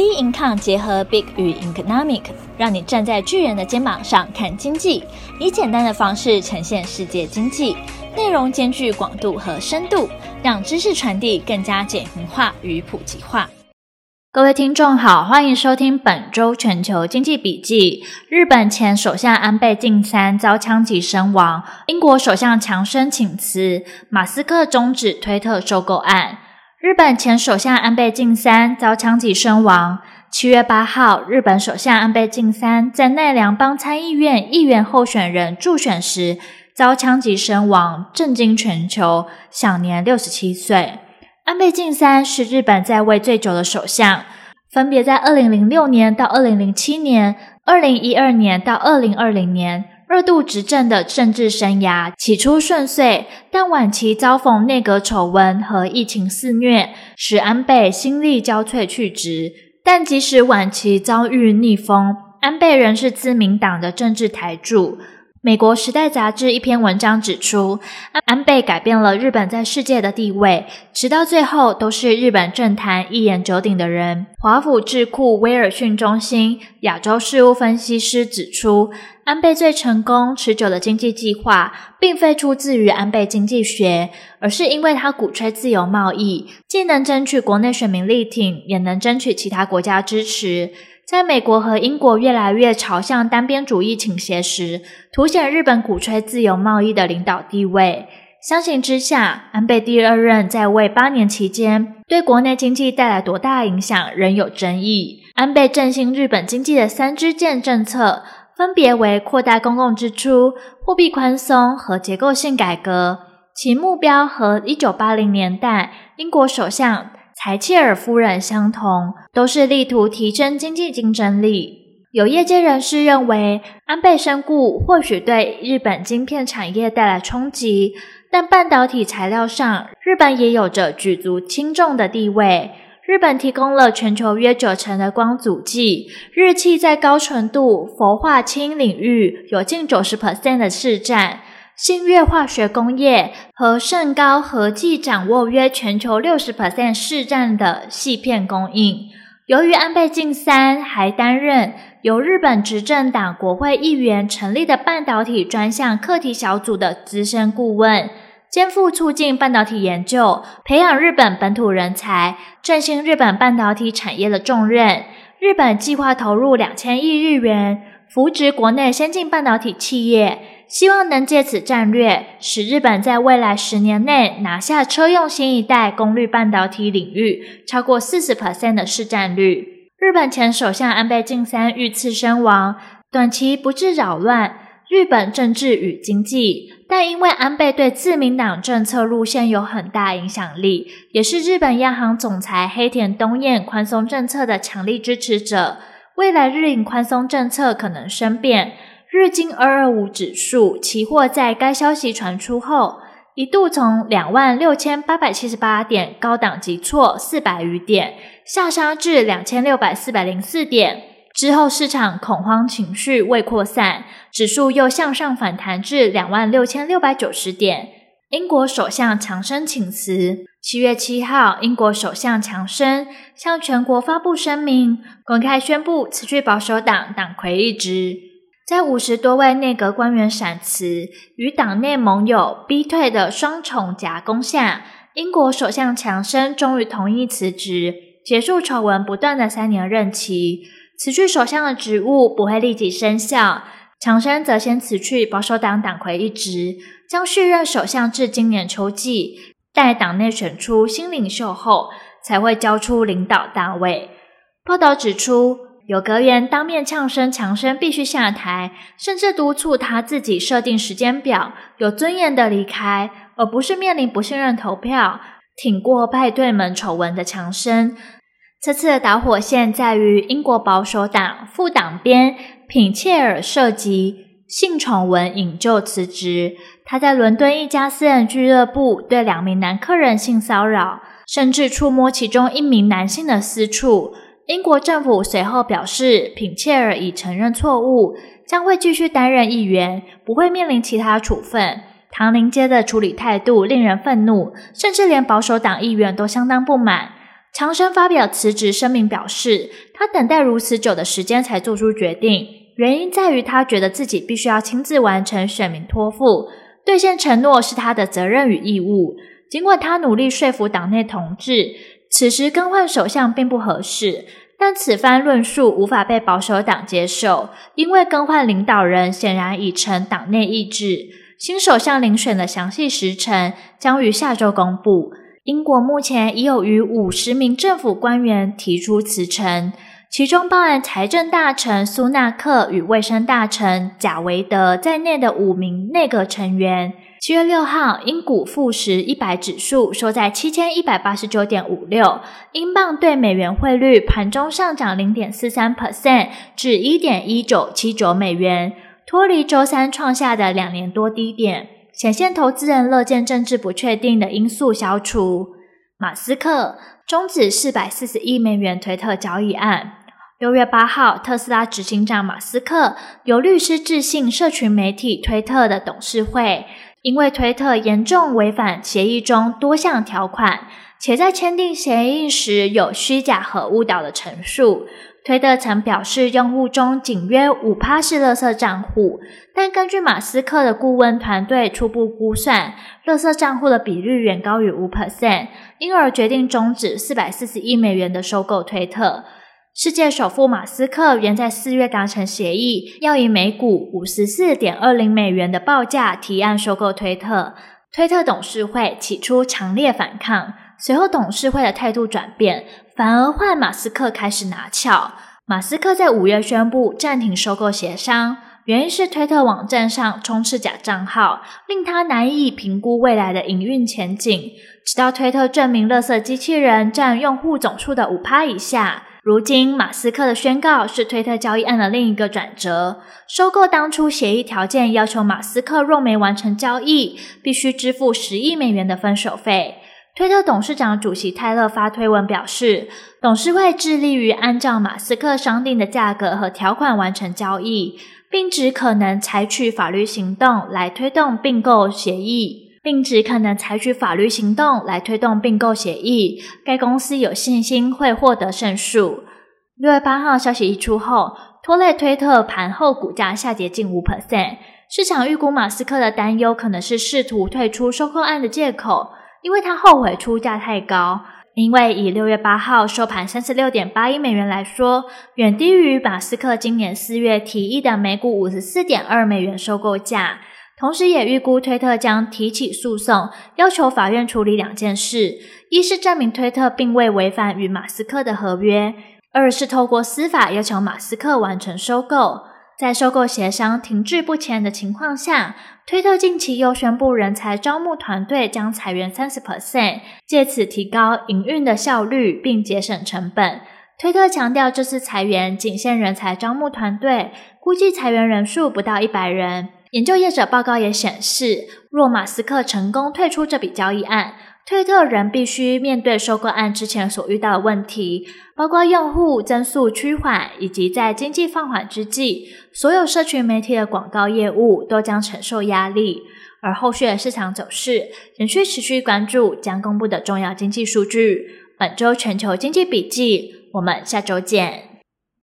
Bincom 结合 Big 与 Economic，让你站在巨人的肩膀上看经济，以简单的方式呈现世界经济，内容兼具广度和深度，让知识传递更加简明化与普及化。各位听众好，欢迎收听本周全球经济笔记。日本前首相安倍晋三遭枪击身亡，英国首相强生请辞，马斯克终止推特收购案。日本前首相安倍晋三遭枪击身亡。七月八号，日本首相安倍晋三在奈良帮参议院议员候选人助选时遭枪击身亡，震惊全球，享年六十七岁。安倍晋三是日本在位最久的首相，分别在二零零六年到二零零七年、二零一二年到二零二零年。二度执政的政治生涯起初顺遂，但晚期遭逢内阁丑闻和疫情肆虐，使安倍心力交瘁去职。但即使晚期遭遇逆风，安倍仍是自民党的政治台柱。美国《时代》杂志一篇文章指出，安倍改变了日本在世界的地位，直到最后都是日本政坛一言九鼎的人。华府智库威尔逊中心亚洲事务分析师指出，安倍最成功持久的经济计划，并非出自于安倍经济学，而是因为他鼓吹自由贸易，既能争取国内选民力挺，也能争取其他国家支持。在美国和英国越来越朝向单边主义倾斜时，凸显日本鼓吹自由贸易的领导地位。相形之下，安倍第二任在位八年期间，对国内经济带来多大影响仍有争议。安倍振兴日本经济的三支箭政策，分别为扩大公共支出、货币宽松和结构性改革，其目标和一九八零年代英国首相柴契尔夫人相同，都是力图提升经济竞争力。有业界人士认为，安倍身故或许对日本晶片产业带来冲击，但半导体材料上，日本也有着举足轻重的地位。日本提供了全球约九成的光阻剂，日企在高纯度氟化氢领域有近九十 percent 的市占。信越化学工业和盛高合计掌握约全球六十 percent 市占的矽片供应。由于安倍晋三还担任由日本执政党国会议员成立的半导体专项课题小组的资深顾问，肩负促进半导体研究、培养日本本土人才、振兴日本半导体产业的重任。日本计划投入两千亿日元，扶植国内先进半导体企业。希望能借此战略，使日本在未来十年内拿下车用新一代功率半导体领域超过四十 percent 的市占率。日本前首相安倍晋三遇刺身亡，短期不致扰乱日本政治与经济，但因为安倍对自民党政策路线有很大影响力，也是日本央行总裁黑田东彦宽松政策的强力支持者，未来日银宽松政策可能生变。日经二二五指数期货在该消息传出后，一度从两万六千八百七十八点高档急挫四百余点，下杀至两千六百四百零四点。之后市场恐慌情绪未扩散，指数又向上反弹至两万六千六百九十点。英国首相强生请辞。七月七号，英国首相强生向全国发布声明，公开宣布辞去保守党党魁一职。在五十多位内阁官员闪辞与党内盟友逼退的双重夹攻下，英国首相强生终于同意辞职，结束丑闻不断的三年任期。辞去首相的职务不会立即生效，强生则先辞去保守党党魁一职，将续任首相至今年秋季，待党内选出新领袖后，才会交出领导大位。报道指出。有阁员当面呛声，强生必须下台，甚至督促他自己设定时间表，有尊严的离开，而不是面临不信任投票。挺过派对门丑闻的强生，这次的导火线在于英国保守党副党鞭品切尔涉及性丑闻引咎辞职。他在伦敦一家私人俱乐部对两名男客人性骚扰，甚至触摸其中一名男性的私处。英国政府随后表示，品切尔已承认错误，将会继续担任议员，不会面临其他处分。唐宁街的处理态度令人愤怒，甚至连保守党议员都相当不满。强生发表辞职声明，表示他等待如此久的时间才做出决定，原因在于他觉得自己必须要亲自完成选民托付，兑现承诺是他的责任与义务。尽管他努力说服党内同志，此时更换首相并不合适，但此番论述无法被保守党接受，因为更换领导人显然已成党内意志。新首相遴选的详细时程将于下周公布。英国目前已有逾五十名政府官员提出辞呈，其中包含财政大臣苏纳克与卫生大臣贾维德在内的五名内阁成员。七月六号，英股富时一百指数收在七千一百八十九点五六，英镑兑美元汇率盘中上涨零点四三 percent 至一点一九七九美元，脱离周三创下的两年多低点。显现投资人乐见政治不确定的因素消除。马斯克终止四百四十亿美元推特交易案。六月八号，特斯拉执行长马斯克由律师致信社群媒体推特的董事会，因为推特严重违反协议中多项条款，且在签订协议时有虚假和误导的陈述。推特曾表示，用户中仅约五趴是垃圾账户，但根据马斯克的顾问团队初步估算，垃圾账户的比率远高于五 percent，因而决定终止四百四十亿美元的收购推特。世界首富马斯克原在四月达成协议，要以每股五十四点二零美元的报价提案收购推特。推特董事会起初强烈反抗。随后，董事会的态度转变，反而换马斯克开始拿翘。马斯克在五月宣布暂停收购协商，原因是推特网站上充斥假账号，令他难以评估未来的营运前景。直到推特证明垃圾机器人占用户总数的五趴以下。如今，马斯克的宣告是推特交易案的另一个转折。收购当初协议条件要求马斯克若没完成交易，必须支付十亿美元的分手费。推特董事长主席泰勒发推文表示，董事会致力于按照马斯克商定的价格和条款完成交易，并指可能采取法律行动来推动并购协议，并指可能采取法律行动来推动并购协议。该公司有信心会获得胜诉。六月八号消息一出后，拖累推特盘后股价下跌近五 percent。市场预估马斯克的担忧可能是试图退出收购案的借口。因为他后悔出价太高，因为以六月八号收盘三十六点八亿美元来说，远低于马斯克今年四月提议的每股五十四点二美元收购价。同时，也预估推特将提起诉讼，要求法院处理两件事：一是证明推特并未违反与马斯克的合约；二是透过司法要求马斯克完成收购。在收购协商停滞不前的情况下，推特近期又宣布人才招募团队将裁员三十 percent，借此提高营运的效率并节省成本。推特强调，这次裁员仅限人才招募团队，估计裁员人数不到一百人。研究业者报告也显示，若马斯克成功退出这笔交易案，推特仍必须面对收购案之前所遇到的问题，包括用户增速趋缓，以及在经济放缓之际，所有社群媒体的广告业务都将承受压力。而后续的市场走势仍需持续关注将公布的重要经济数据。本周全球经济笔记，我们下周见。